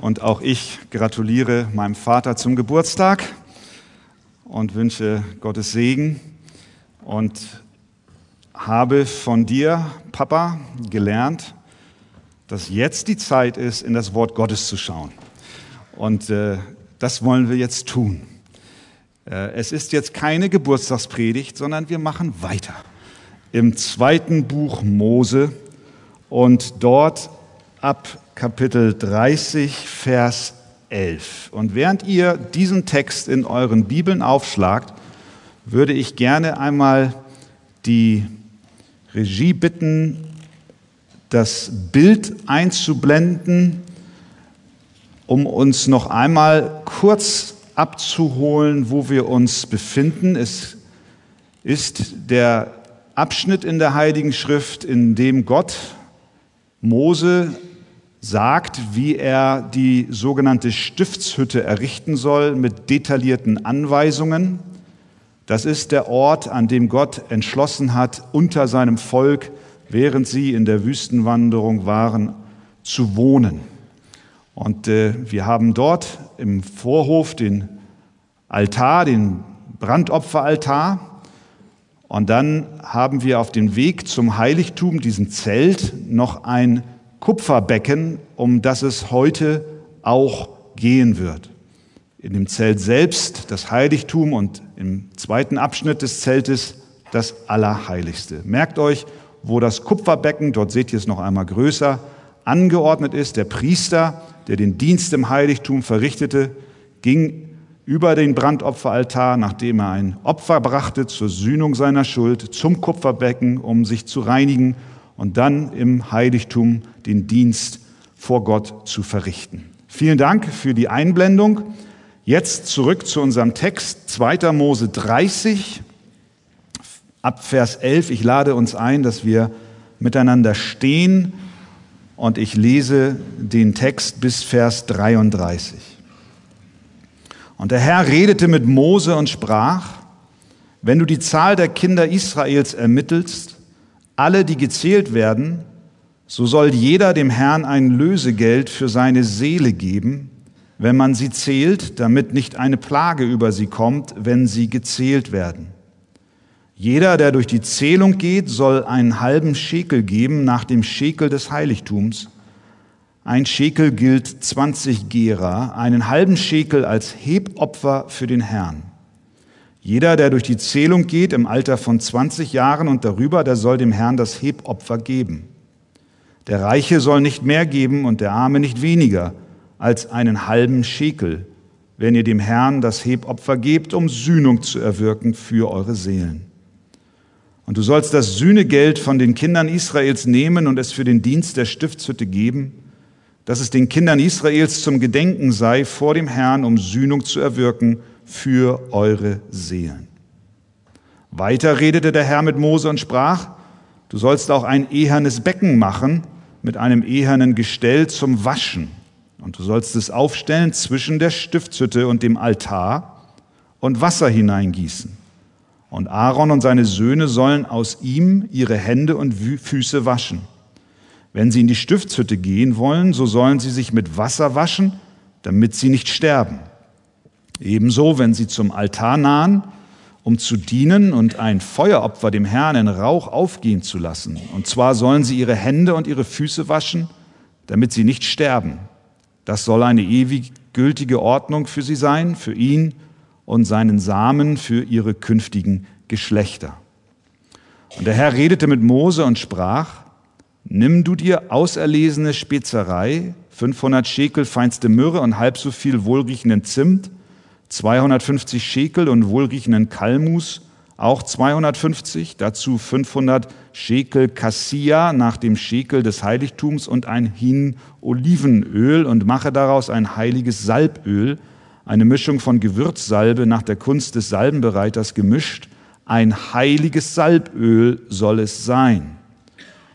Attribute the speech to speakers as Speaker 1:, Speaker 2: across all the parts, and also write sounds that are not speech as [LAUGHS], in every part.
Speaker 1: Und auch ich gratuliere meinem Vater zum Geburtstag und wünsche Gottes Segen und habe von dir, Papa, gelernt, dass jetzt die Zeit ist, in das Wort Gottes zu schauen. Und äh, das wollen wir jetzt tun. Äh, es ist jetzt keine Geburtstagspredigt, sondern wir machen weiter im zweiten Buch Mose und dort ab Kapitel 30, Vers 11. Und während ihr diesen Text in euren Bibeln aufschlagt, würde ich gerne einmal die Regie bitten, das Bild einzublenden, um uns noch einmal kurz abzuholen, wo wir uns befinden. Es ist der Abschnitt in der Heiligen Schrift, in dem Gott Mose sagt, wie er die sogenannte Stiftshütte errichten soll mit detaillierten Anweisungen. Das ist der Ort, an dem Gott entschlossen hat, unter seinem Volk, während sie in der Wüstenwanderung waren, zu wohnen. Und äh, wir haben dort im Vorhof den Altar, den Brandopferaltar. Und dann haben wir auf dem Weg zum Heiligtum, diesem Zelt, noch ein Kupferbecken, um das es heute auch gehen wird. In dem Zelt selbst das Heiligtum und im zweiten Abschnitt des Zeltes das Allerheiligste. Merkt euch, wo das Kupferbecken, dort seht ihr es noch einmal größer, angeordnet ist. Der Priester, der den Dienst im Heiligtum verrichtete, ging über den Brandopferaltar, nachdem er ein Opfer brachte zur Sühnung seiner Schuld, zum Kupferbecken, um sich zu reinigen und dann im Heiligtum den Dienst vor Gott zu verrichten. Vielen Dank für die Einblendung. Jetzt zurück zu unserem Text, 2. Mose 30, ab Vers 11. Ich lade uns ein, dass wir miteinander stehen und ich lese den Text bis Vers 33. Und der Herr redete mit Mose und sprach, wenn du die Zahl der Kinder Israels ermittelst, alle, die gezählt werden, so soll jeder dem Herrn ein Lösegeld für seine Seele geben, wenn man sie zählt, damit nicht eine Plage über sie kommt, wenn sie gezählt werden. Jeder, der durch die Zählung geht, soll einen halben Schekel geben nach dem Schekel des Heiligtums. Ein Schekel gilt 20 Gera, einen halben Schekel als Hebopfer für den Herrn. Jeder, der durch die Zählung geht im Alter von 20 Jahren und darüber, der soll dem Herrn das Hebopfer geben. Der Reiche soll nicht mehr geben und der Arme nicht weniger als einen halben Schekel, wenn ihr dem Herrn das Hebopfer gebt, um Sühnung zu erwirken für eure Seelen. Und du sollst das Sühnegeld von den Kindern Israels nehmen und es für den Dienst der Stiftshütte geben, dass es den Kindern Israels zum Gedenken sei vor dem Herrn, um Sühnung zu erwirken für eure Seelen. Weiter redete der Herr mit Mose und sprach, du sollst auch ein ehernes Becken machen mit einem ehernen Gestell zum Waschen. Und du sollst es aufstellen zwischen der Stiftshütte und dem Altar und Wasser hineingießen. Und Aaron und seine Söhne sollen aus ihm ihre Hände und Füße waschen. Wenn sie in die Stiftshütte gehen wollen, so sollen sie sich mit Wasser waschen, damit sie nicht sterben. Ebenso, wenn sie zum Altar nahen, um zu dienen und ein Feueropfer dem Herrn in Rauch aufgehen zu lassen. Und zwar sollen sie ihre Hände und ihre Füße waschen, damit sie nicht sterben. Das soll eine ewig gültige Ordnung für sie sein, für ihn und seinen Samen, für ihre künftigen Geschlechter. Und der Herr redete mit Mose und sprach, Nimm du dir auserlesene Spezerei, 500 Schekel feinste Myrrhe und halb so viel wohlriechenden Zimt, 250 Schekel und wohlriechenden Kalmus, auch 250, dazu 500 Schekel Cassia nach dem Schekel des Heiligtums und ein Hin Olivenöl und mache daraus ein heiliges Salböl, eine Mischung von Gewürzsalbe nach der Kunst des Salbenbereiters gemischt. Ein heiliges Salböl soll es sein.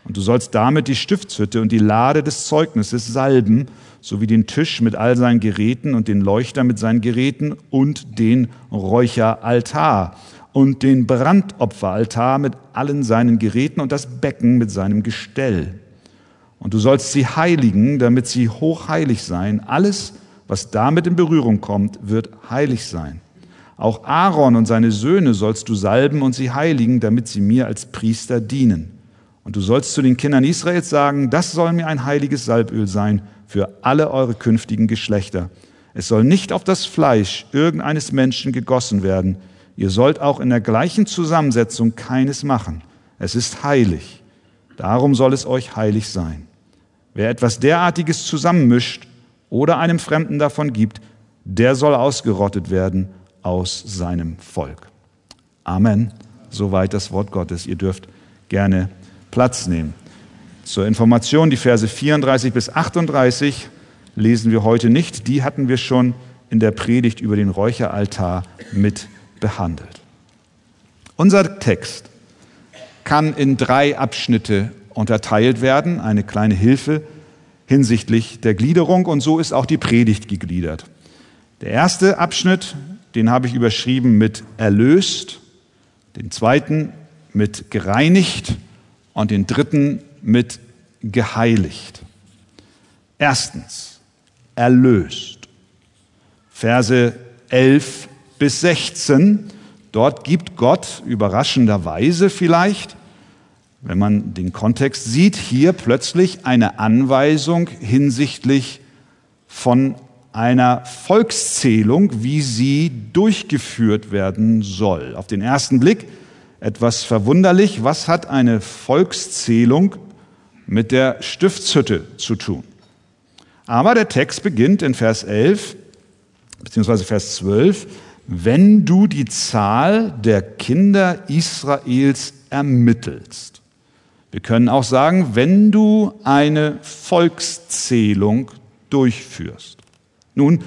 Speaker 1: Und du sollst damit die Stiftshütte und die Lade des Zeugnisses salben sowie den Tisch mit all seinen Geräten und den Leuchter mit seinen Geräten und den Räucheraltar und den Brandopferaltar mit allen seinen Geräten und das Becken mit seinem Gestell. Und du sollst sie heiligen, damit sie hochheilig seien. Alles, was damit in Berührung kommt, wird heilig sein. Auch Aaron und seine Söhne sollst du salben und sie heiligen, damit sie mir als Priester dienen. Und du sollst zu den Kindern Israels sagen, das soll mir ein heiliges Salböl sein für alle eure künftigen Geschlechter. Es soll nicht auf das Fleisch irgendeines Menschen gegossen werden. Ihr sollt auch in der gleichen Zusammensetzung keines machen. Es ist heilig. Darum soll es euch heilig sein. Wer etwas derartiges zusammenmischt oder einem Fremden davon gibt, der soll ausgerottet werden aus seinem Volk. Amen. Soweit das Wort Gottes. Ihr dürft gerne Platz nehmen. Zur Information, die Verse 34 bis 38 lesen wir heute nicht. Die hatten wir schon in der Predigt über den Räucheraltar mit behandelt. Unser Text kann in drei Abschnitte unterteilt werden, eine kleine Hilfe hinsichtlich der Gliederung und so ist auch die Predigt gegliedert. Der erste Abschnitt, den habe ich überschrieben mit erlöst, den zweiten mit gereinigt und den dritten mit geheiligt. Erstens, erlöst. Verse 11 bis 16. Dort gibt Gott überraschenderweise vielleicht, wenn man den Kontext sieht, hier plötzlich eine Anweisung hinsichtlich von einer Volkszählung, wie sie durchgeführt werden soll. Auf den ersten Blick etwas verwunderlich. Was hat eine Volkszählung mit der Stiftshütte zu tun? Aber der Text beginnt in Vers 11 beziehungsweise Vers 12, wenn du die Zahl der Kinder Israels ermittelst. Wir können auch sagen, wenn du eine Volkszählung durchführst. Nun,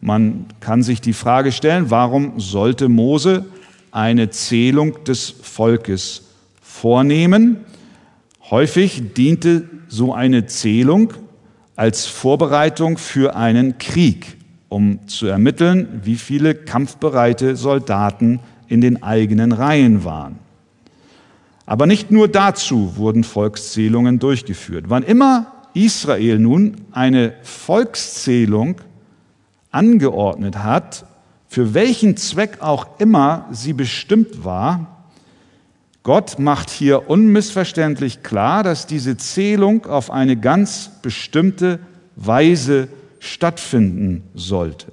Speaker 1: man kann sich die Frage stellen, warum sollte Mose eine Zählung des Volkes vornehmen. Häufig diente so eine Zählung als Vorbereitung für einen Krieg, um zu ermitteln, wie viele kampfbereite Soldaten in den eigenen Reihen waren. Aber nicht nur dazu wurden Volkszählungen durchgeführt. Wann immer Israel nun eine Volkszählung angeordnet hat, für welchen Zweck auch immer sie bestimmt war, Gott macht hier unmissverständlich klar, dass diese Zählung auf eine ganz bestimmte Weise stattfinden sollte.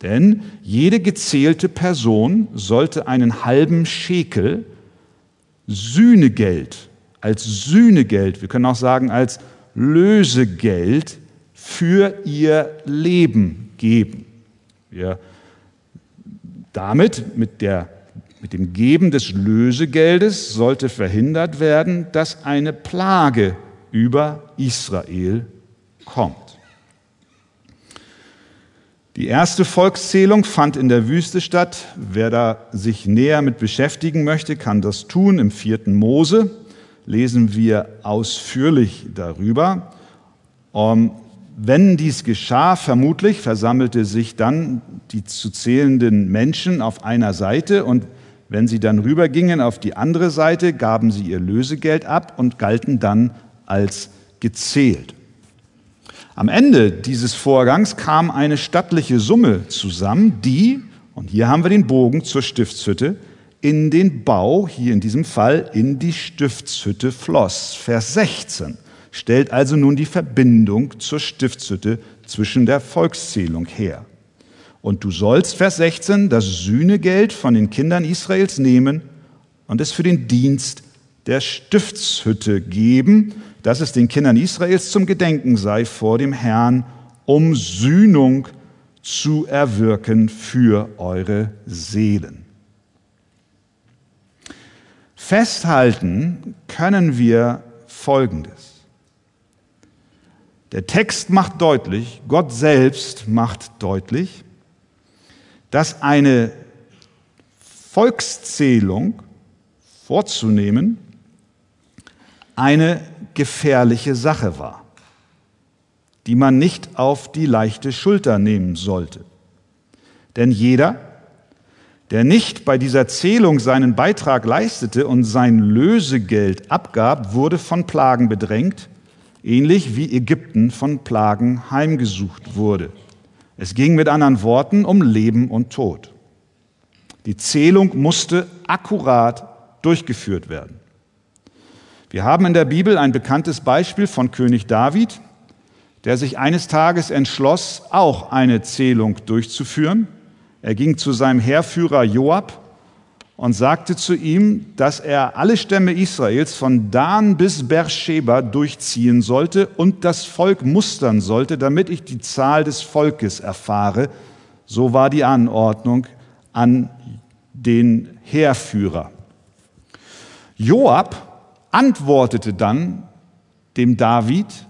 Speaker 1: Denn jede gezählte Person sollte einen halben Schekel Sühnegeld, als Sühnegeld, wir können auch sagen als Lösegeld für ihr Leben geben. Wir damit, mit, der, mit dem Geben des Lösegeldes, sollte verhindert werden, dass eine Plage über Israel kommt. Die erste Volkszählung fand in der Wüste statt. Wer da sich näher mit beschäftigen möchte, kann das tun. Im vierten Mose lesen wir ausführlich darüber. Um, wenn dies geschah, vermutlich versammelte sich dann die zu zählenden Menschen auf einer Seite und wenn sie dann rübergingen auf die andere Seite, gaben sie ihr Lösegeld ab und galten dann als gezählt. Am Ende dieses Vorgangs kam eine stattliche Summe zusammen, die, und hier haben wir den Bogen zur Stiftshütte, in den Bau, hier in diesem Fall in die Stiftshütte floss. Vers 16 stellt also nun die Verbindung zur Stiftshütte zwischen der Volkszählung her. Und du sollst, Vers 16, das Sühnegeld von den Kindern Israels nehmen und es für den Dienst der Stiftshütte geben, dass es den Kindern Israels zum Gedenken sei vor dem Herrn, um Sühnung zu erwirken für eure Seelen. Festhalten können wir Folgendes. Der Text macht deutlich, Gott selbst macht deutlich, dass eine Volkszählung vorzunehmen eine gefährliche Sache war, die man nicht auf die leichte Schulter nehmen sollte. Denn jeder, der nicht bei dieser Zählung seinen Beitrag leistete und sein Lösegeld abgab, wurde von Plagen bedrängt, ähnlich wie Ägypten von Plagen heimgesucht wurde. Es ging mit anderen Worten um Leben und Tod. Die Zählung musste akkurat durchgeführt werden. Wir haben in der Bibel ein bekanntes Beispiel von König David, der sich eines Tages entschloss, auch eine Zählung durchzuführen. Er ging zu seinem Heerführer Joab und sagte zu ihm, dass er alle Stämme Israels von Dan bis Beersheba durchziehen sollte und das Volk mustern sollte, damit ich die Zahl des Volkes erfahre. So war die Anordnung an den Heerführer. Joab antwortete dann dem David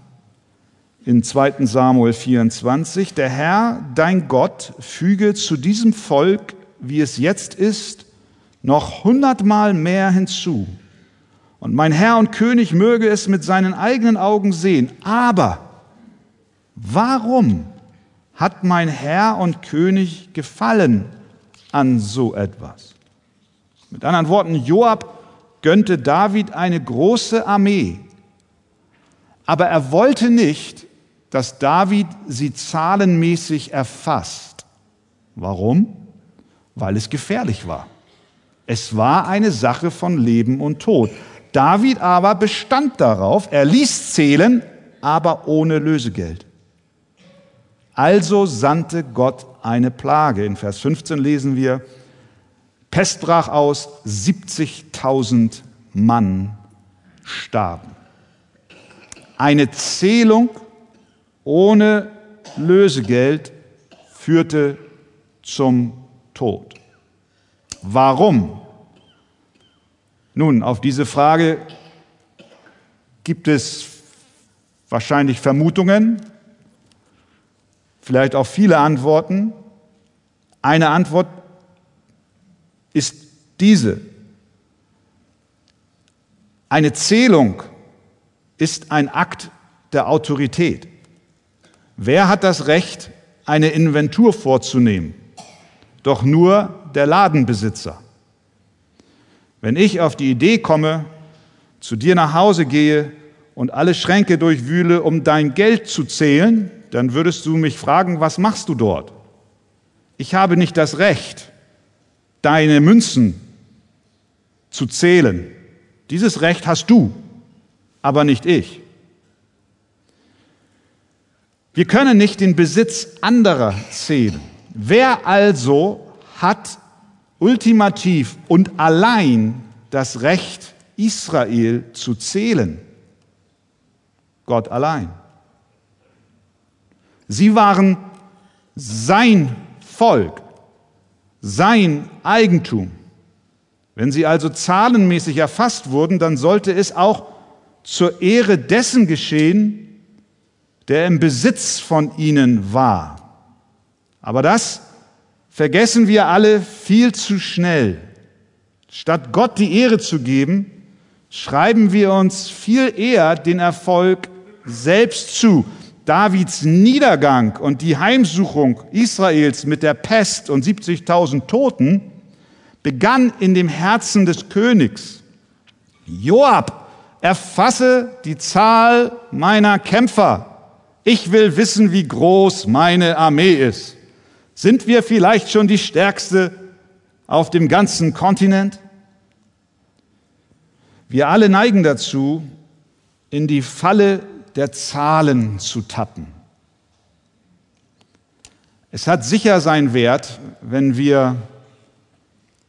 Speaker 1: in 2 Samuel 24, der Herr, dein Gott, füge zu diesem Volk, wie es jetzt ist, noch hundertmal mehr hinzu. Und mein Herr und König möge es mit seinen eigenen Augen sehen. Aber warum hat mein Herr und König gefallen an so etwas? Mit anderen Worten, Joab gönnte David eine große Armee, aber er wollte nicht, dass David sie zahlenmäßig erfasst. Warum? Weil es gefährlich war. Es war eine Sache von Leben und Tod. David aber bestand darauf, er ließ zählen, aber ohne Lösegeld. Also sandte Gott eine Plage. In Vers 15 lesen wir, Pest brach aus, 70.000 Mann starben. Eine Zählung ohne Lösegeld führte zum Tod. Warum? Nun, auf diese Frage gibt es wahrscheinlich Vermutungen, vielleicht auch viele Antworten. Eine Antwort ist diese. Eine Zählung ist ein Akt der Autorität. Wer hat das Recht, eine Inventur vorzunehmen? Doch nur der Ladenbesitzer. Wenn ich auf die Idee komme, zu dir nach Hause gehe und alle Schränke durchwühle, um dein Geld zu zählen, dann würdest du mich fragen, was machst du dort? Ich habe nicht das Recht, deine Münzen zu zählen. Dieses Recht hast du, aber nicht ich. Wir können nicht den Besitz anderer zählen. Wer also hat ultimativ und allein das Recht, Israel zu zählen. Gott allein. Sie waren sein Volk, sein Eigentum. Wenn sie also zahlenmäßig erfasst wurden, dann sollte es auch zur Ehre dessen geschehen, der im Besitz von ihnen war. Aber das vergessen wir alle viel zu schnell. Statt Gott die Ehre zu geben, schreiben wir uns viel eher den Erfolg selbst zu. Davids Niedergang und die Heimsuchung Israels mit der Pest und 70.000 Toten begann in dem Herzen des Königs. Joab, erfasse die Zahl meiner Kämpfer. Ich will wissen, wie groß meine Armee ist. Sind wir vielleicht schon die stärkste auf dem ganzen Kontinent? Wir alle neigen dazu, in die Falle der Zahlen zu tappen. Es hat sicher seinen Wert, wenn wir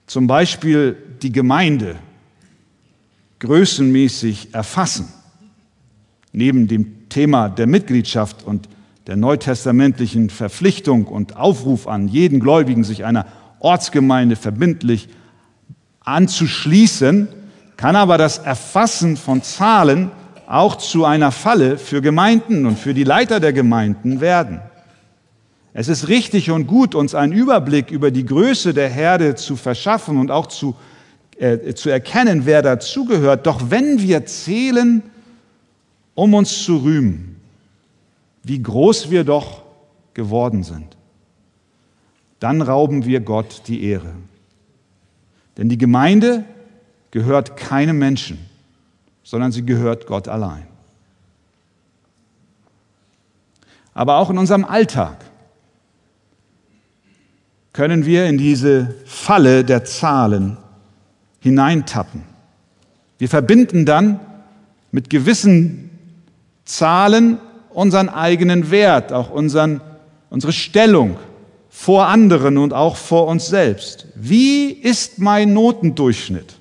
Speaker 1: zum Beispiel die Gemeinde größenmäßig erfassen, neben dem Thema der Mitgliedschaft und der neutestamentlichen Verpflichtung und Aufruf an jeden Gläubigen, sich einer Ortsgemeinde verbindlich anzuschließen, kann aber das Erfassen von Zahlen auch zu einer Falle für Gemeinden und für die Leiter der Gemeinden werden. Es ist richtig und gut, uns einen Überblick über die Größe der Herde zu verschaffen und auch zu, äh, zu erkennen, wer dazugehört. Doch wenn wir zählen, um uns zu rühmen, wie groß wir doch geworden sind, dann rauben wir Gott die Ehre. Denn die Gemeinde gehört keinem Menschen, sondern sie gehört Gott allein. Aber auch in unserem Alltag können wir in diese Falle der Zahlen hineintappen. Wir verbinden dann mit gewissen Zahlen unseren eigenen Wert, auch unseren, unsere Stellung vor anderen und auch vor uns selbst. Wie ist mein Notendurchschnitt?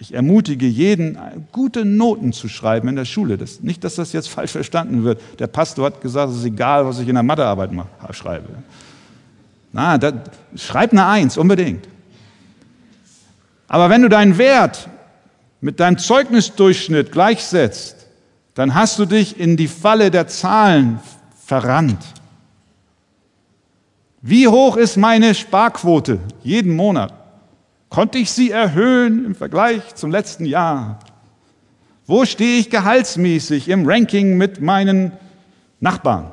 Speaker 1: Ich ermutige jeden, gute Noten zu schreiben in der Schule. Das, nicht, dass das jetzt [LAUGHS] falsch verstanden wird. Der Pastor hat gesagt, es ist egal, was ich in der Mathearbeit schreibe. Na, da, schreib eine Eins, unbedingt. Aber wenn du deinen Wert mit deinem Zeugnisdurchschnitt gleichsetzt, dann hast du dich in die Falle der Zahlen verrannt. Wie hoch ist meine Sparquote jeden Monat? Konnte ich sie erhöhen im Vergleich zum letzten Jahr? Wo stehe ich gehaltsmäßig im Ranking mit meinen Nachbarn?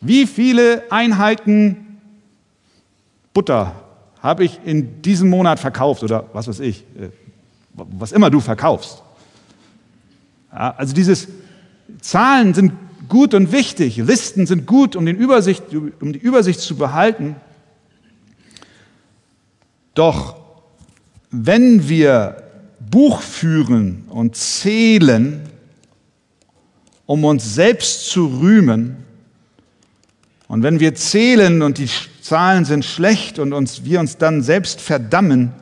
Speaker 1: Wie viele Einheiten Butter habe ich in diesem Monat verkauft oder was weiß ich, äh, was immer du verkaufst? Also dieses Zahlen sind gut und wichtig, Listen sind gut, um, Übersicht, um die Übersicht zu behalten. Doch wenn wir Buch führen und zählen, um uns selbst zu rühmen, und wenn wir zählen und die Zahlen sind schlecht und uns, wir uns dann selbst verdammen,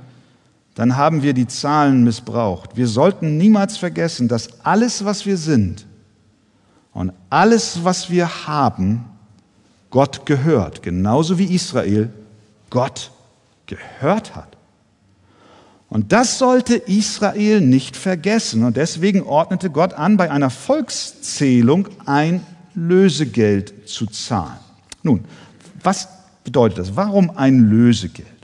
Speaker 1: dann haben wir die Zahlen missbraucht. Wir sollten niemals vergessen, dass alles, was wir sind und alles, was wir haben, Gott gehört, genauso wie Israel Gott gehört hat. Und das sollte Israel nicht vergessen. Und deswegen ordnete Gott an, bei einer Volkszählung ein Lösegeld zu zahlen. Nun, was bedeutet das? Warum ein Lösegeld?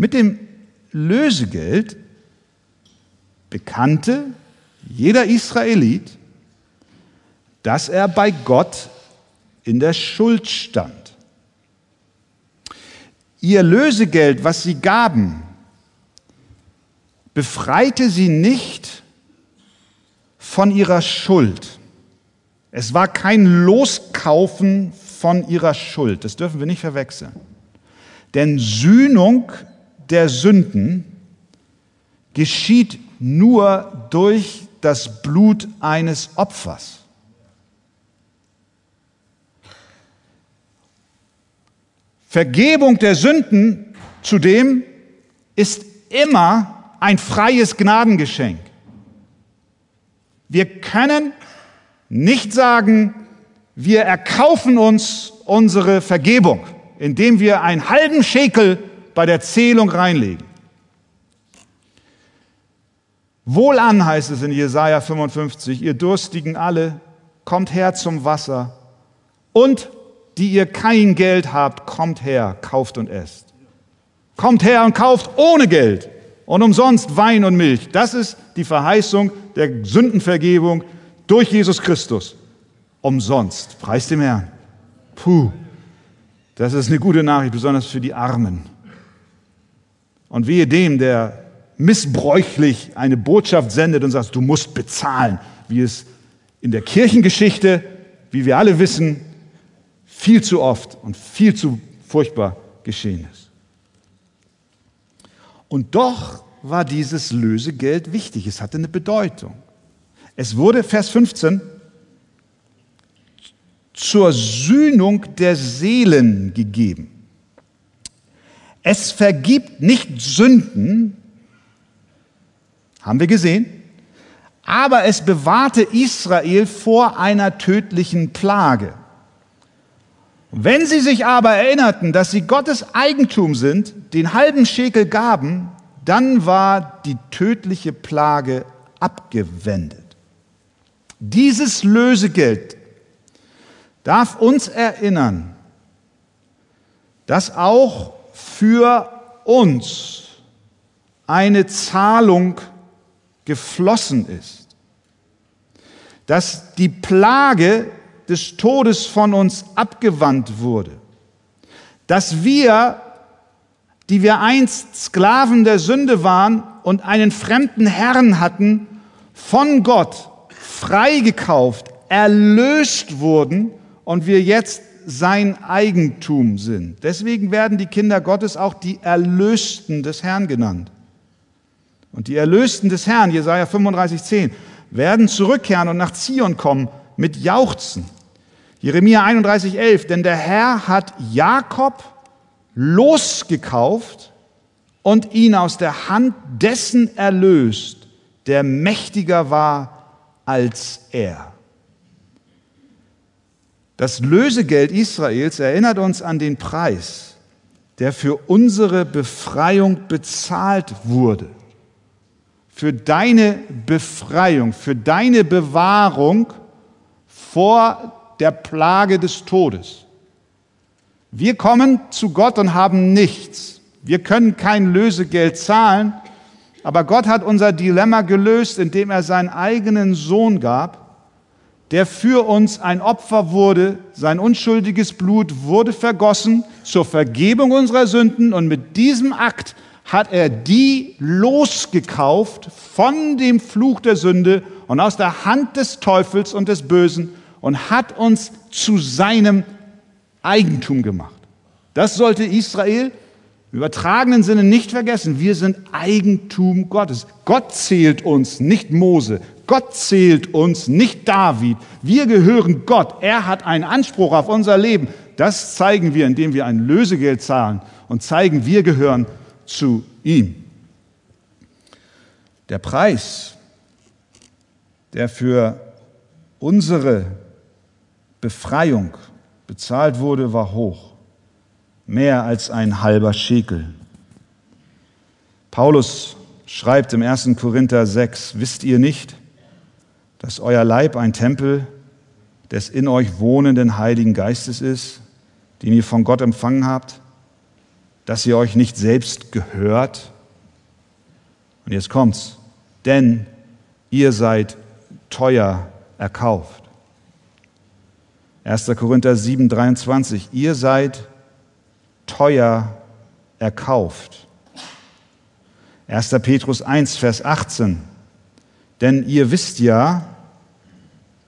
Speaker 1: Mit dem Lösegeld bekannte jeder Israelit, dass er bei Gott in der Schuld stand. Ihr Lösegeld, was sie gaben, befreite sie nicht von ihrer Schuld. Es war kein Loskaufen von ihrer Schuld. Das dürfen wir nicht verwechseln. Denn Sühnung der Sünden geschieht nur durch das Blut eines Opfers. Vergebung der Sünden zudem ist immer ein freies Gnadengeschenk. Wir können nicht sagen, wir erkaufen uns unsere Vergebung, indem wir einen halben Schekel bei der Zählung reinlegen. Wohlan heißt es in Jesaja 55, ihr Durstigen alle, kommt her zum Wasser und die ihr kein Geld habt, kommt her, kauft und esst. Kommt her und kauft ohne Geld und umsonst Wein und Milch. Das ist die Verheißung der Sündenvergebung durch Jesus Christus. Umsonst. Preis dem Herrn. Puh, das ist eine gute Nachricht, besonders für die Armen. Und wehe dem, der missbräuchlich eine Botschaft sendet und sagt, du musst bezahlen, wie es in der Kirchengeschichte, wie wir alle wissen, viel zu oft und viel zu furchtbar geschehen ist. Und doch war dieses Lösegeld wichtig, es hatte eine Bedeutung. Es wurde, Vers 15, zur Sühnung der Seelen gegeben. Es vergibt nicht Sünden, haben wir gesehen, aber es bewahrte Israel vor einer tödlichen Plage. Wenn sie sich aber erinnerten, dass sie Gottes Eigentum sind, den halben Schekel gaben, dann war die tödliche Plage abgewendet. Dieses Lösegeld darf uns erinnern, dass auch für uns eine Zahlung geflossen ist, dass die Plage des Todes von uns abgewandt wurde. Dass wir, die wir einst Sklaven der Sünde waren und einen fremden Herrn hatten, von Gott freigekauft, erlöst wurden und wir jetzt sein Eigentum sind. Deswegen werden die Kinder Gottes auch die Erlösten des Herrn genannt. Und die Erlösten des Herrn, Jesaja 35, 10, werden zurückkehren und nach Zion kommen mit Jauchzen. Jeremia 31, 11, denn der Herr hat Jakob losgekauft und ihn aus der Hand dessen erlöst, der mächtiger war als er. Das Lösegeld Israels erinnert uns an den Preis, der für unsere Befreiung bezahlt wurde. Für deine Befreiung, für deine Bewahrung vor der Plage des Todes. Wir kommen zu Gott und haben nichts. Wir können kein Lösegeld zahlen, aber Gott hat unser Dilemma gelöst, indem er seinen eigenen Sohn gab, der für uns ein Opfer wurde, sein unschuldiges Blut wurde vergossen zur Vergebung unserer Sünden und mit diesem Akt hat er die losgekauft von dem Fluch der Sünde und aus der Hand des Teufels und des Bösen und hat uns zu seinem Eigentum gemacht. Das sollte Israel im übertragenen Sinne nicht vergessen. Wir sind Eigentum Gottes. Gott zählt uns, nicht Mose. Gott zählt uns, nicht David. Wir gehören Gott. Er hat einen Anspruch auf unser Leben. Das zeigen wir, indem wir ein Lösegeld zahlen und zeigen, wir gehören zu ihm. Der Preis, der für unsere Befreiung bezahlt wurde, war hoch. Mehr als ein halber Schekel. Paulus schreibt im 1. Korinther 6, wisst ihr nicht, dass euer Leib ein Tempel des in euch wohnenden Heiligen Geistes ist, den ihr von Gott empfangen habt, dass ihr euch nicht selbst gehört? Und jetzt kommt's, denn ihr seid teuer erkauft. 1. Korinther 7, 23. Ihr seid teuer erkauft. 1. Petrus 1, Vers 18. Denn ihr wisst ja,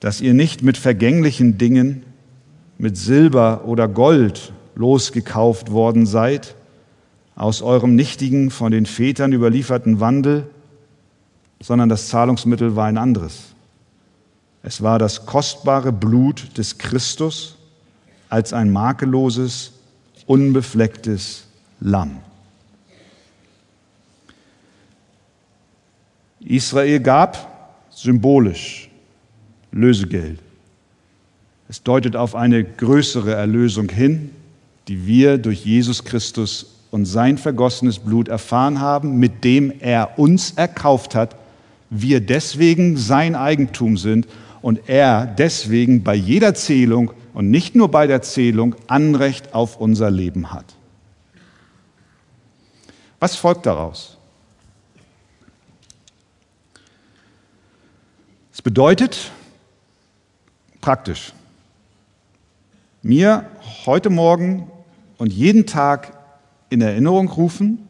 Speaker 1: dass ihr nicht mit vergänglichen Dingen, mit Silber oder Gold losgekauft worden seid, aus eurem nichtigen, von den Vätern überlieferten Wandel, sondern das Zahlungsmittel war ein anderes es war das kostbare Blut des Christus als ein makelloses, unbeflecktes Lamm. Israel gab symbolisch Lösegeld. Es deutet auf eine größere Erlösung hin, die wir durch Jesus Christus und sein vergossenes Blut erfahren haben, mit dem er uns erkauft hat, wir deswegen sein Eigentum sind und er deswegen bei jeder Zählung und nicht nur bei der Zählung Anrecht auf unser Leben hat. Was folgt daraus? Es bedeutet praktisch, mir heute Morgen und jeden Tag in Erinnerung rufen,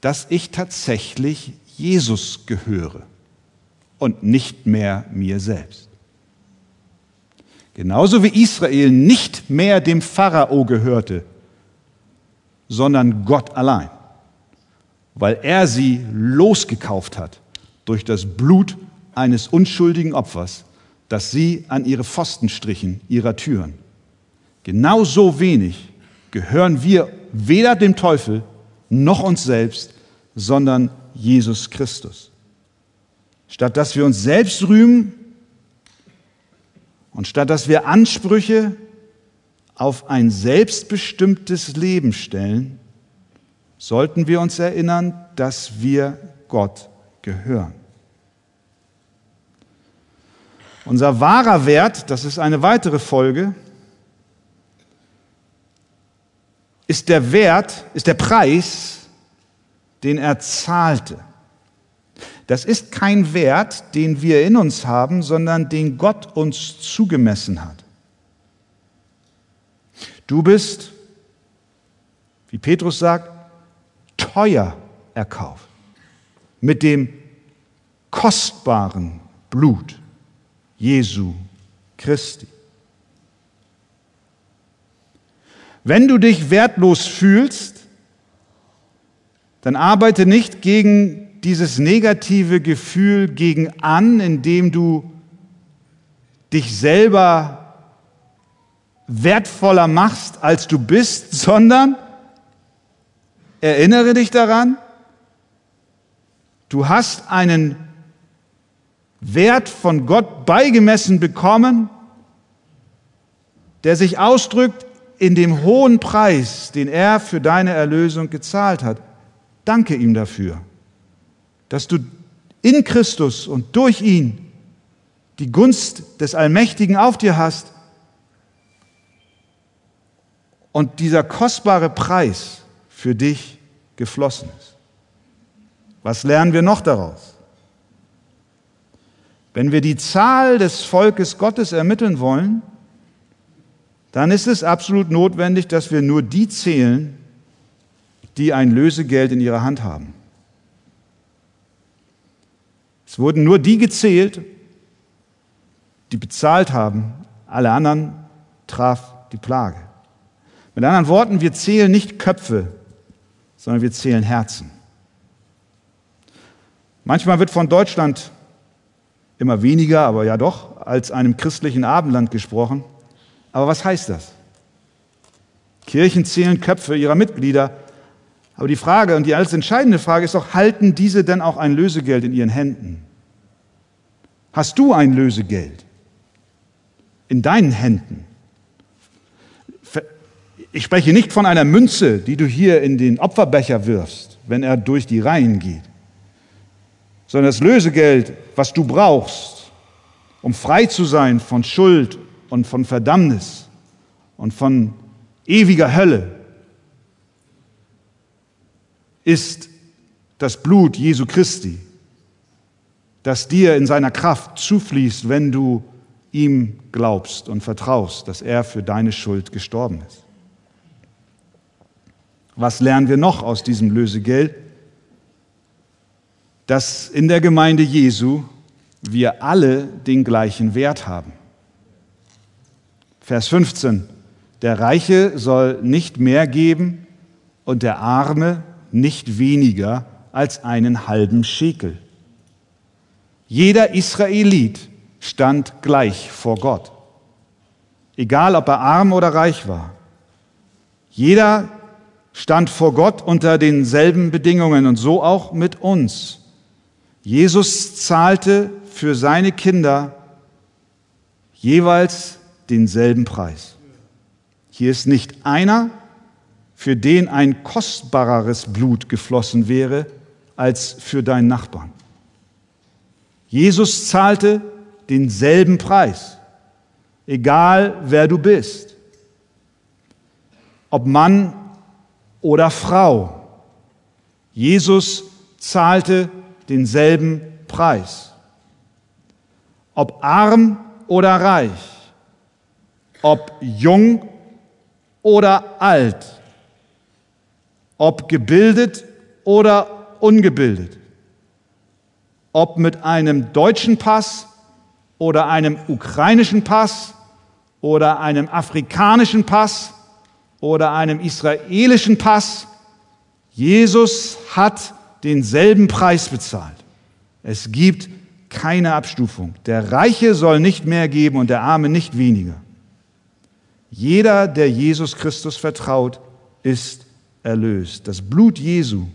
Speaker 1: dass ich tatsächlich Jesus gehöre und nicht mehr mir selbst. Genauso wie Israel nicht mehr dem Pharao gehörte, sondern Gott allein, weil er sie losgekauft hat durch das Blut eines unschuldigen Opfers, das sie an ihre Pfosten strichen, ihrer Türen. Genauso wenig gehören wir weder dem Teufel noch uns selbst, sondern Jesus Christus. Statt dass wir uns selbst rühmen und statt dass wir Ansprüche auf ein selbstbestimmtes Leben stellen, sollten wir uns erinnern, dass wir Gott gehören. Unser wahrer Wert, das ist eine weitere Folge, ist der Wert, ist der Preis, den er zahlte. Das ist kein Wert, den wir in uns haben, sondern den Gott uns zugemessen hat. Du bist, wie Petrus sagt, teuer erkauft mit dem kostbaren Blut Jesu Christi. Wenn du dich wertlos fühlst, dann arbeite nicht gegen dieses negative Gefühl gegen an, indem du dich selber wertvoller machst, als du bist, [LAUGHS] sondern erinnere dich daran, du hast einen Wert von Gott beigemessen bekommen, der sich ausdrückt in dem hohen Preis, den er für deine Erlösung gezahlt hat. Danke ihm dafür, dass du in Christus und durch ihn die Gunst des Allmächtigen auf dir hast und dieser kostbare Preis für dich geflossen ist. Was lernen wir noch daraus? Wenn wir die Zahl des Volkes Gottes ermitteln wollen, dann ist es absolut notwendig, dass wir nur die zählen, die ein Lösegeld in ihrer Hand haben. Es wurden nur die gezählt, die bezahlt haben, alle anderen traf die Plage. Mit anderen Worten, wir zählen nicht Köpfe, sondern wir zählen Herzen. Manchmal wird von Deutschland immer weniger, aber ja doch, als einem christlichen Abendland gesprochen. Aber was heißt das? Kirchen zählen Köpfe ihrer Mitglieder. Aber die Frage und die alles entscheidende Frage ist doch, halten diese denn auch ein Lösegeld in ihren Händen? Hast du ein Lösegeld in deinen Händen? Ich spreche nicht von einer Münze, die du hier in den Opferbecher wirfst, wenn er durch die Reihen geht, sondern das Lösegeld, was du brauchst, um frei zu sein von Schuld und von Verdammnis und von ewiger Hölle, ist das Blut Jesu Christi, das dir in seiner Kraft zufließt, wenn du ihm glaubst und vertraust, dass er für deine Schuld gestorben ist. Was lernen wir noch aus diesem Lösegeld? Dass in der Gemeinde Jesu wir alle den gleichen Wert haben. Vers 15. Der Reiche soll nicht mehr geben und der Arme nicht weniger als einen halben Schekel. Jeder Israelit stand gleich vor Gott, egal ob er arm oder reich war. Jeder stand vor Gott unter denselben Bedingungen und so auch mit uns. Jesus zahlte für seine Kinder jeweils denselben Preis. Hier ist nicht einer, für den ein kostbareres Blut geflossen wäre als für deinen Nachbarn. Jesus zahlte denselben Preis, egal wer du bist. Ob Mann oder Frau. Jesus zahlte denselben Preis. Ob arm oder reich, ob jung oder alt, ob gebildet oder ungebildet, ob mit einem deutschen Pass oder einem ukrainischen Pass oder einem afrikanischen Pass oder einem israelischen Pass. Jesus hat denselben Preis bezahlt. Es gibt keine Abstufung. Der Reiche soll nicht mehr geben und der Arme nicht weniger. Jeder, der Jesus Christus vertraut, ist erlöst. Das Blut Jesu,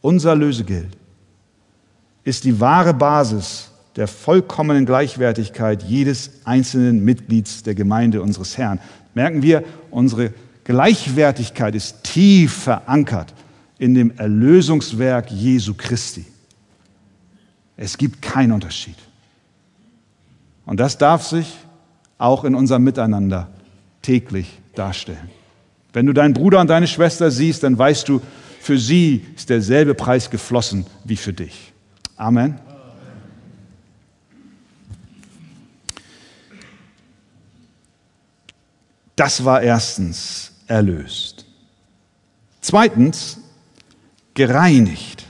Speaker 1: unser Lösegeld, ist die wahre Basis der vollkommenen Gleichwertigkeit jedes einzelnen Mitglieds der Gemeinde unseres Herrn. Merken wir, unsere Gleichwertigkeit ist tief verankert in dem Erlösungswerk Jesu Christi. Es gibt keinen Unterschied. Und das darf sich auch in unserem Miteinander täglich darstellen. Wenn du deinen Bruder und deine Schwester siehst, dann weißt du, für sie ist derselbe Preis geflossen wie für dich. Amen. Das war erstens erlöst. Zweitens, gereinigt.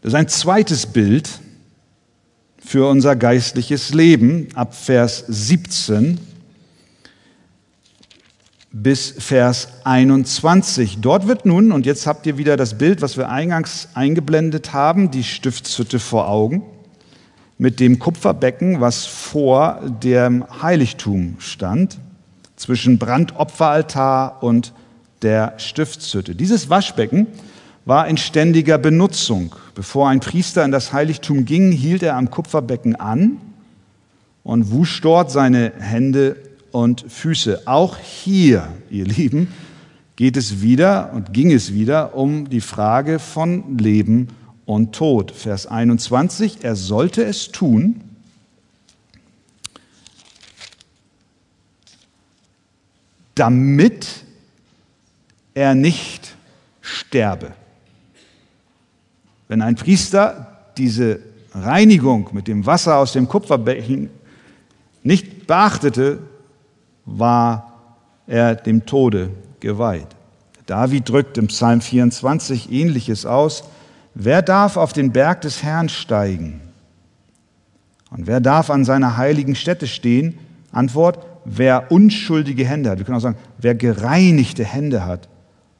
Speaker 1: Das ist ein zweites Bild für unser geistliches Leben ab Vers 17 bis Vers 21. Dort wird nun, und jetzt habt ihr wieder das Bild, was wir eingangs eingeblendet haben, die Stiftshütte vor Augen mit dem Kupferbecken, was vor dem Heiligtum stand, zwischen Brandopferaltar und der Stiftshütte. Dieses Waschbecken war in ständiger Benutzung. Bevor ein Priester in das Heiligtum ging, hielt er am Kupferbecken an und wusch dort seine Hände und Füße. Auch hier, ihr Lieben, geht es wieder und ging es wieder um die Frage von Leben und Tod. Vers 21, er sollte es tun, damit er nicht sterbe. Wenn ein Priester diese Reinigung mit dem Wasser aus dem Kupferbecken nicht beachtete, war er dem Tode geweiht. David drückt im Psalm 24 ähnliches aus. Wer darf auf den Berg des Herrn steigen? Und wer darf an seiner heiligen Stätte stehen? Antwort, wer unschuldige Hände hat. Wir können auch sagen, wer gereinigte Hände hat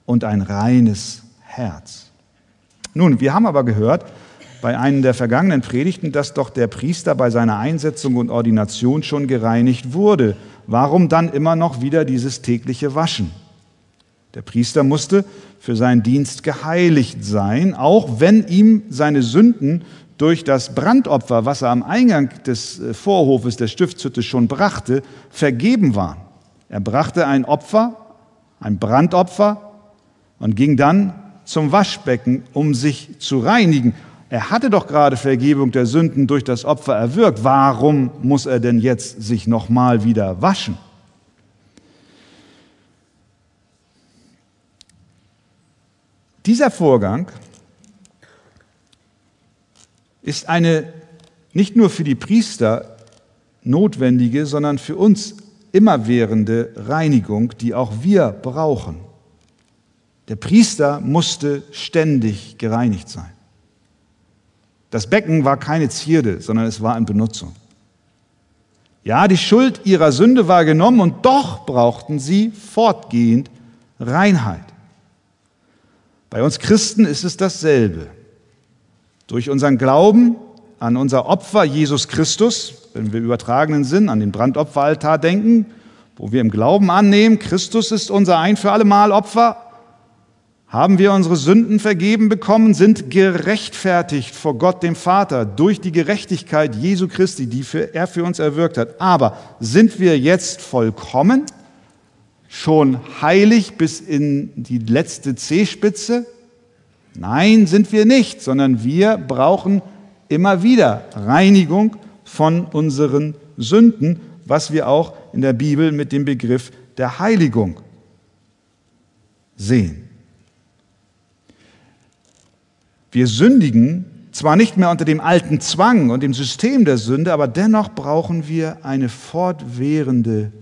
Speaker 1: und ein reines Herz. Nun, wir haben aber gehört bei einem der vergangenen Predigten, dass doch der Priester bei seiner Einsetzung und Ordination schon gereinigt wurde. Warum dann immer noch wieder dieses tägliche Waschen? Der Priester musste für seinen Dienst geheiligt sein, auch wenn ihm seine Sünden durch das Brandopfer, was er am Eingang des äh, Vorhofes der Stiftshütte schon brachte, vergeben waren. Er brachte ein Opfer, ein Brandopfer und ging dann zum Waschbecken, um sich zu reinigen. Er hatte doch gerade Vergebung der Sünden durch das Opfer erwirkt. Warum muss er denn jetzt sich nochmal wieder waschen? Dieser Vorgang ist eine nicht nur für die Priester notwendige, sondern für uns immerwährende Reinigung, die auch wir brauchen. Der Priester musste ständig gereinigt sein. Das Becken war keine Zierde, sondern es war in Benutzung. Ja, die Schuld ihrer Sünde war genommen und doch brauchten sie fortgehend Reinheit. Bei uns Christen ist es dasselbe. Durch unseren Glauben an unser Opfer Jesus Christus, wenn wir übertragenen Sinn an den Brandopferaltar denken, wo wir im Glauben annehmen, Christus ist unser ein für alle Mal Opfer, haben wir unsere Sünden vergeben bekommen, sind gerechtfertigt vor Gott dem Vater durch die Gerechtigkeit Jesu Christi, die für, er für uns erwirkt hat. Aber sind wir jetzt vollkommen, schon heilig bis in die letzte Zehspitze? Nein, sind wir nicht, sondern wir brauchen immer wieder Reinigung von unseren Sünden, was wir auch in der Bibel mit dem Begriff der Heiligung sehen. Wir sündigen zwar nicht mehr unter dem alten Zwang und dem System der Sünde, aber dennoch brauchen wir eine fortwährende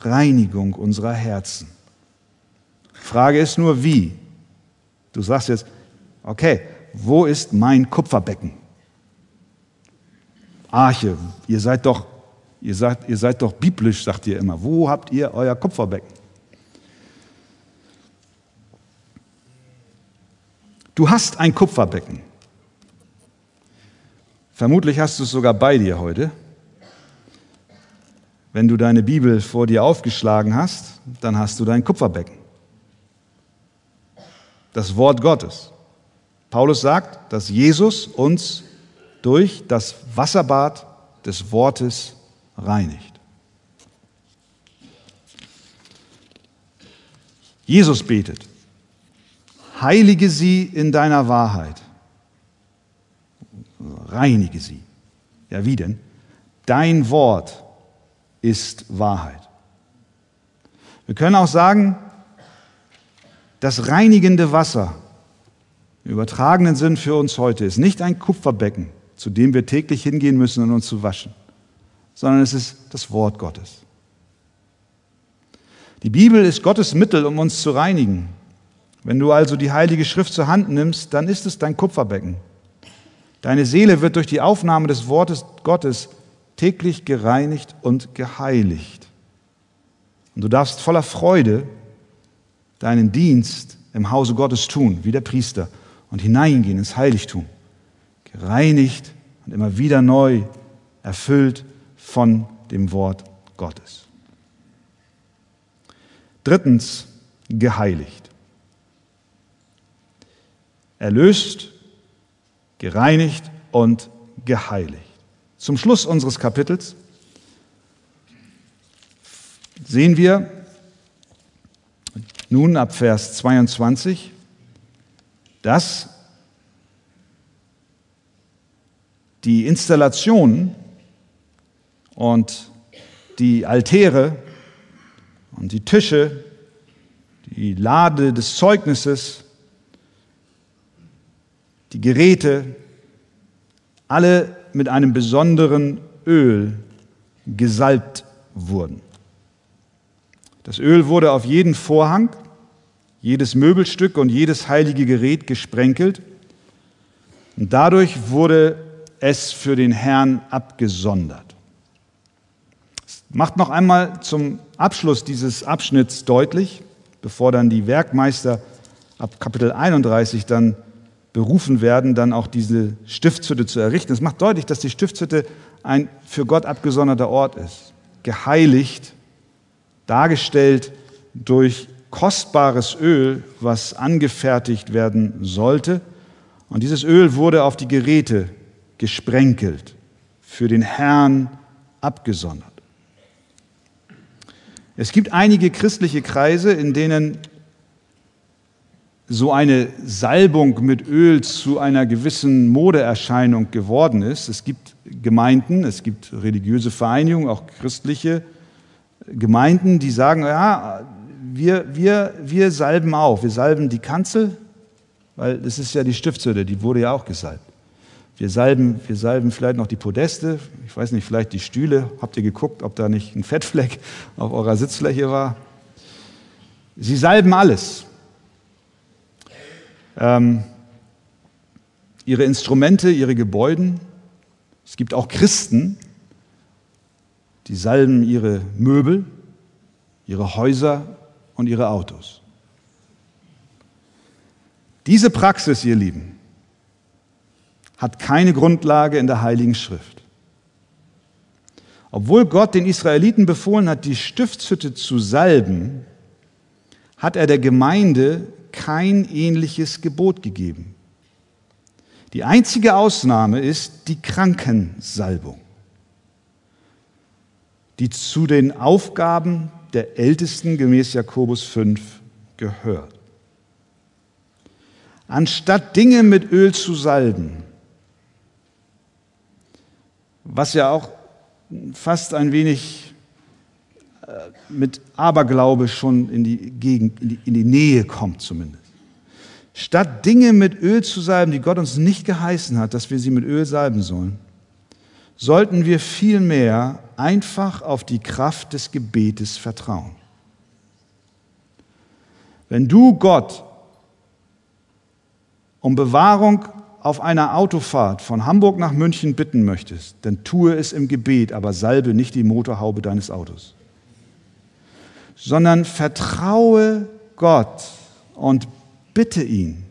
Speaker 1: Reinigung unserer Herzen. Frage ist nur, wie? Du sagst jetzt, okay, wo ist mein Kupferbecken? Arche, ihr seid doch, ihr seid, ihr seid doch biblisch, sagt ihr immer. Wo habt ihr euer Kupferbecken? Du hast ein Kupferbecken. Vermutlich hast du es sogar bei dir heute. Wenn du deine Bibel vor dir aufgeschlagen hast, dann hast du dein Kupferbecken. Das Wort Gottes. Paulus sagt, dass Jesus uns durch das Wasserbad des Wortes reinigt. Jesus betet heilige sie in deiner Wahrheit. Reinige sie. Ja, wie denn? Dein Wort ist Wahrheit. Wir können auch sagen, das reinigende Wasser im übertragenen Sinn für uns heute ist nicht ein Kupferbecken, zu dem wir täglich hingehen müssen, um uns zu waschen, sondern es ist das Wort Gottes. Die Bibel ist Gottes Mittel, um uns zu reinigen. Wenn du also die Heilige Schrift zur Hand nimmst, dann ist es dein Kupferbecken. Deine Seele wird durch die Aufnahme des Wortes Gottes täglich gereinigt und geheiligt. Und du darfst voller Freude deinen Dienst im Hause Gottes tun, wie der Priester, und hineingehen ins Heiligtum, gereinigt und immer wieder neu erfüllt von dem Wort Gottes. Drittens, geheiligt. Erlöst, gereinigt und geheiligt. Zum Schluss unseres Kapitels sehen wir nun ab Vers 22, dass die Installation und die Altäre und die Tische, die Lade des Zeugnisses, die Geräte, alle mit einem besonderen Öl gesalbt wurden. Das Öl wurde auf jeden Vorhang, jedes Möbelstück und jedes heilige Gerät gesprenkelt. Und dadurch wurde es für den Herrn abgesondert. Macht noch einmal zum Abschluss dieses Abschnitts deutlich, bevor dann die Werkmeister ab Kapitel 31 dann berufen werden, dann auch diese Stiftshütte zu errichten. Es macht deutlich, dass die Stiftshütte ein für Gott abgesonderter Ort ist, geheiligt, dargestellt durch kostbares Öl, was angefertigt werden sollte. Und dieses Öl wurde auf die Geräte gesprenkelt, für den Herrn abgesondert. Es gibt einige christliche Kreise, in denen so eine Salbung mit Öl zu einer gewissen Modeerscheinung geworden ist. Es gibt Gemeinden, es gibt religiöse Vereinigungen, auch christliche Gemeinden, die sagen, ja, wir, wir, wir salben auch. Wir salben die Kanzel, weil das ist ja die Stiftshütte, die wurde ja auch gesalbt. Wir salben, wir salben vielleicht noch die Podeste, ich weiß nicht, vielleicht die Stühle. Habt ihr geguckt, ob da nicht ein Fettfleck auf eurer Sitzfläche war? Sie salben alles. Ähm, ihre Instrumente, ihre Gebäuden. Es gibt auch Christen, die salben ihre Möbel, ihre Häuser und ihre Autos. Diese Praxis, ihr Lieben, hat keine Grundlage in der Heiligen Schrift. Obwohl Gott den Israeliten befohlen hat, die Stiftshütte zu salben, hat er der Gemeinde kein ähnliches Gebot gegeben. Die einzige Ausnahme ist die Krankensalbung, die zu den Aufgaben der Ältesten gemäß Jakobus 5 gehört. Anstatt Dinge mit Öl zu salben, was ja auch fast ein wenig mit Aberglaube schon in die Gegend, in die, in die Nähe kommt zumindest. Statt Dinge mit Öl zu salben, die Gott uns nicht geheißen hat, dass wir sie mit Öl salben sollen, sollten wir vielmehr einfach auf die Kraft des Gebetes vertrauen. Wenn du Gott um Bewahrung auf einer Autofahrt von Hamburg nach München bitten möchtest, dann tue es im Gebet, aber salbe nicht die Motorhaube deines Autos, sondern vertraue Gott und bitte ihn,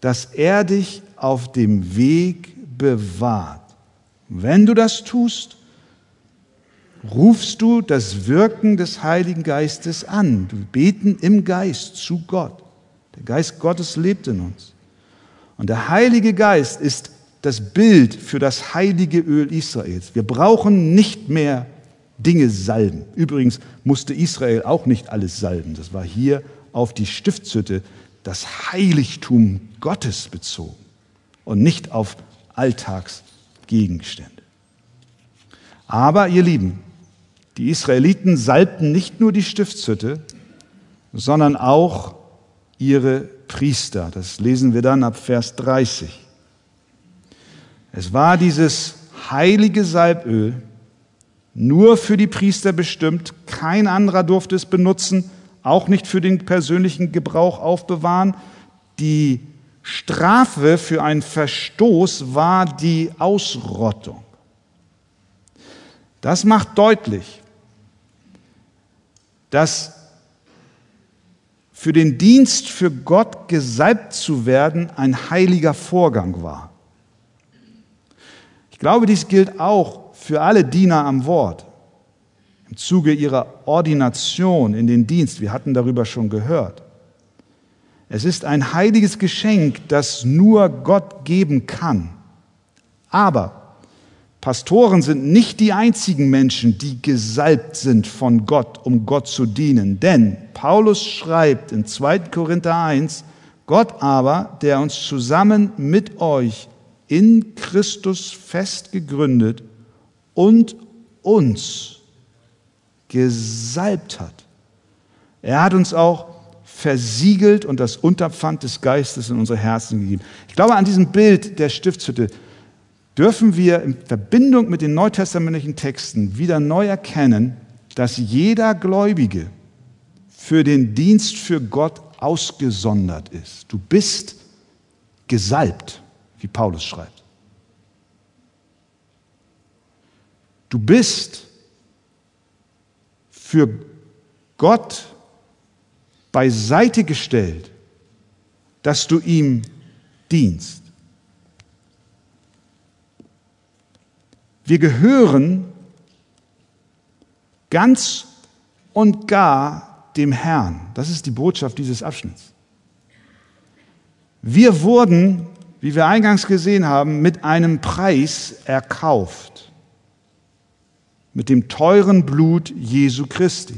Speaker 1: dass er dich auf dem Weg bewahrt. Wenn du das tust, rufst du das Wirken des Heiligen Geistes an. Du beten im Geist zu Gott. Der Geist Gottes lebt in uns. Und der Heilige Geist ist das Bild für das heilige Öl Israels. Wir brauchen nicht mehr Dinge salben. Übrigens musste Israel auch nicht alles salben. Das war hier auf die Stiftshütte das Heiligtum Gottes bezogen und nicht auf Alltagsgegenstände. Aber ihr Lieben, die Israeliten salbten nicht nur die Stiftshütte, sondern auch ihre Priester. Das lesen wir dann ab Vers 30. Es war dieses heilige Salböl nur für die Priester bestimmt. Kein anderer durfte es benutzen, auch nicht für den persönlichen Gebrauch aufbewahren. Die Strafe für einen Verstoß war die Ausrottung. Das macht deutlich, dass für den Dienst für Gott gesalbt zu werden ein heiliger Vorgang war. Ich glaube, dies gilt auch für alle Diener am Wort im Zuge ihrer Ordination in den Dienst. Wir hatten darüber schon gehört. Es ist ein heiliges Geschenk, das nur Gott geben kann. Aber Pastoren sind nicht die einzigen Menschen, die gesalbt sind von Gott, um Gott zu dienen. Denn Paulus schreibt in 2. Korinther 1, Gott aber, der uns zusammen mit euch in Christus fest gegründet und uns gesalbt hat. Er hat uns auch versiegelt und das Unterpfand des Geistes in unsere Herzen gegeben. Ich glaube, an diesem Bild der Stiftshütte dürfen wir in Verbindung mit den neutestamentlichen Texten wieder neu erkennen, dass jeder Gläubige für den Dienst für Gott ausgesondert ist. Du bist gesalbt, wie Paulus schreibt. Du bist für Gott beiseite gestellt, dass du ihm dienst. Wir gehören ganz und gar dem Herrn. Das ist die Botschaft dieses Abschnitts. Wir wurden, wie wir eingangs gesehen haben, mit einem Preis erkauft. Mit dem teuren Blut Jesu Christi.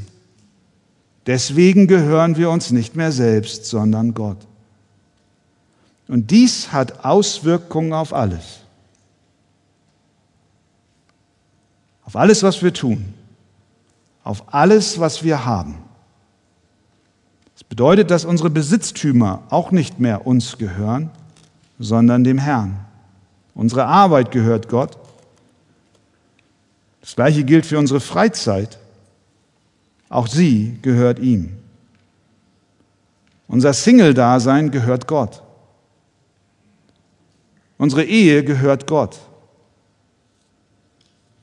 Speaker 1: Deswegen gehören wir uns nicht mehr selbst, sondern Gott. Und dies hat Auswirkungen auf alles. auf alles, was wir tun, auf alles, was wir haben. Das bedeutet, dass unsere Besitztümer auch nicht mehr uns gehören, sondern dem Herrn. Unsere Arbeit gehört Gott. Das gleiche gilt für unsere Freizeit. Auch sie gehört ihm. Unser Single-Dasein gehört Gott. Unsere Ehe gehört Gott.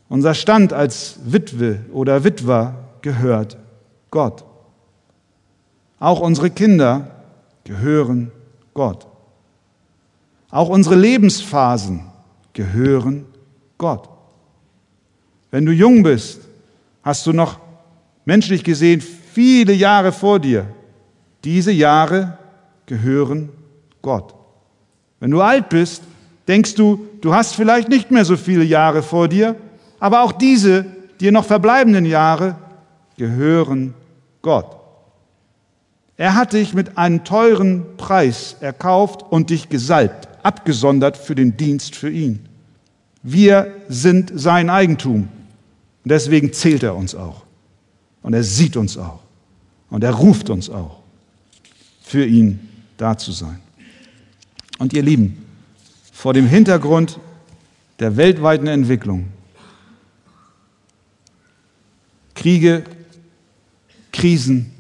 Speaker 1: Unser Stand als Witwe oder Witwer gehört Gott. Auch unsere Kinder gehören Gott. Auch unsere Lebensphasen gehören Gott. Wenn du jung bist, hast du noch menschlich gesehen viele Jahre vor dir. Diese Jahre gehören Gott. Wenn du alt bist, denkst du, du hast vielleicht nicht mehr so viele Jahre vor dir, aber auch diese dir noch verbleibenden Jahre gehören Gott. Er hat dich mit einem teuren Preis erkauft und dich gesalbt, abgesondert für den Dienst für ihn. Wir sind sein Eigentum. Und deswegen zählt er uns auch. Und er sieht uns auch. Und er ruft uns auch, für ihn da zu sein. Und ihr Lieben, vor dem Hintergrund der weltweiten Entwicklung Kriege, Krisen,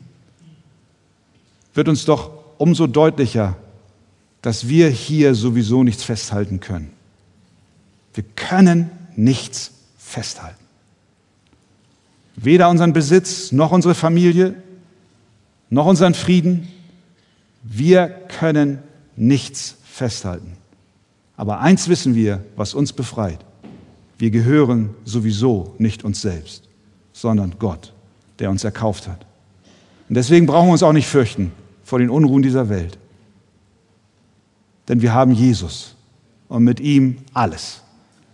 Speaker 1: wird uns doch umso deutlicher, dass wir hier sowieso nichts festhalten können. Wir können nichts festhalten. Weder unseren Besitz, noch unsere Familie, noch unseren Frieden. Wir können nichts festhalten. Aber eins wissen wir, was uns befreit. Wir gehören sowieso nicht uns selbst sondern Gott, der uns erkauft hat. Und deswegen brauchen wir uns auch nicht fürchten vor den Unruhen dieser Welt. Denn wir haben Jesus und mit ihm alles,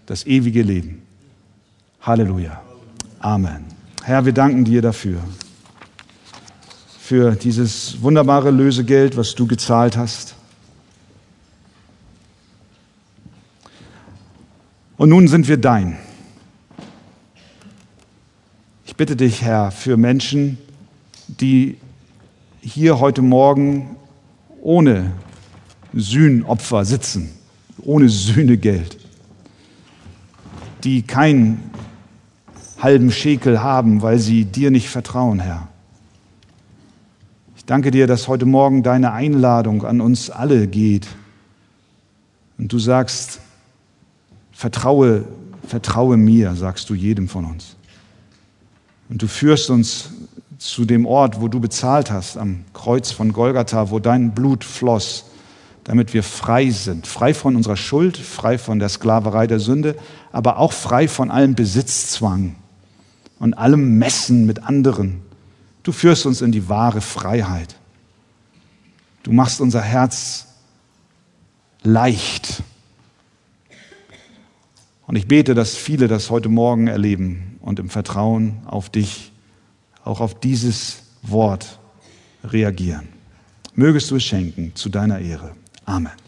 Speaker 1: das ewige Leben. Halleluja. Amen. Herr, wir danken dir dafür, für dieses wunderbare Lösegeld, was du gezahlt hast. Und nun sind wir dein bitte dich, Herr, für Menschen, die hier heute Morgen ohne Sühnopfer sitzen, ohne Sühnegeld, die keinen halben Schekel haben, weil sie dir nicht vertrauen, Herr. Ich danke dir, dass heute Morgen deine Einladung an uns alle geht, Und du sagst, vertraue, vertraue mir, sagst du jedem von uns. Und du führst uns zu dem Ort, wo du bezahlt hast, am Kreuz von Golgatha, wo dein Blut floss, damit wir frei sind, frei von unserer Schuld, frei von der Sklaverei der Sünde, aber auch frei von allem Besitzzwang und allem Messen mit anderen. Du führst uns in die wahre Freiheit. Du machst unser Herz leicht. Und ich bete, dass viele das heute Morgen erleben und im Vertrauen auf dich, auch auf dieses Wort reagieren. Mögest du es schenken zu deiner Ehre. Amen.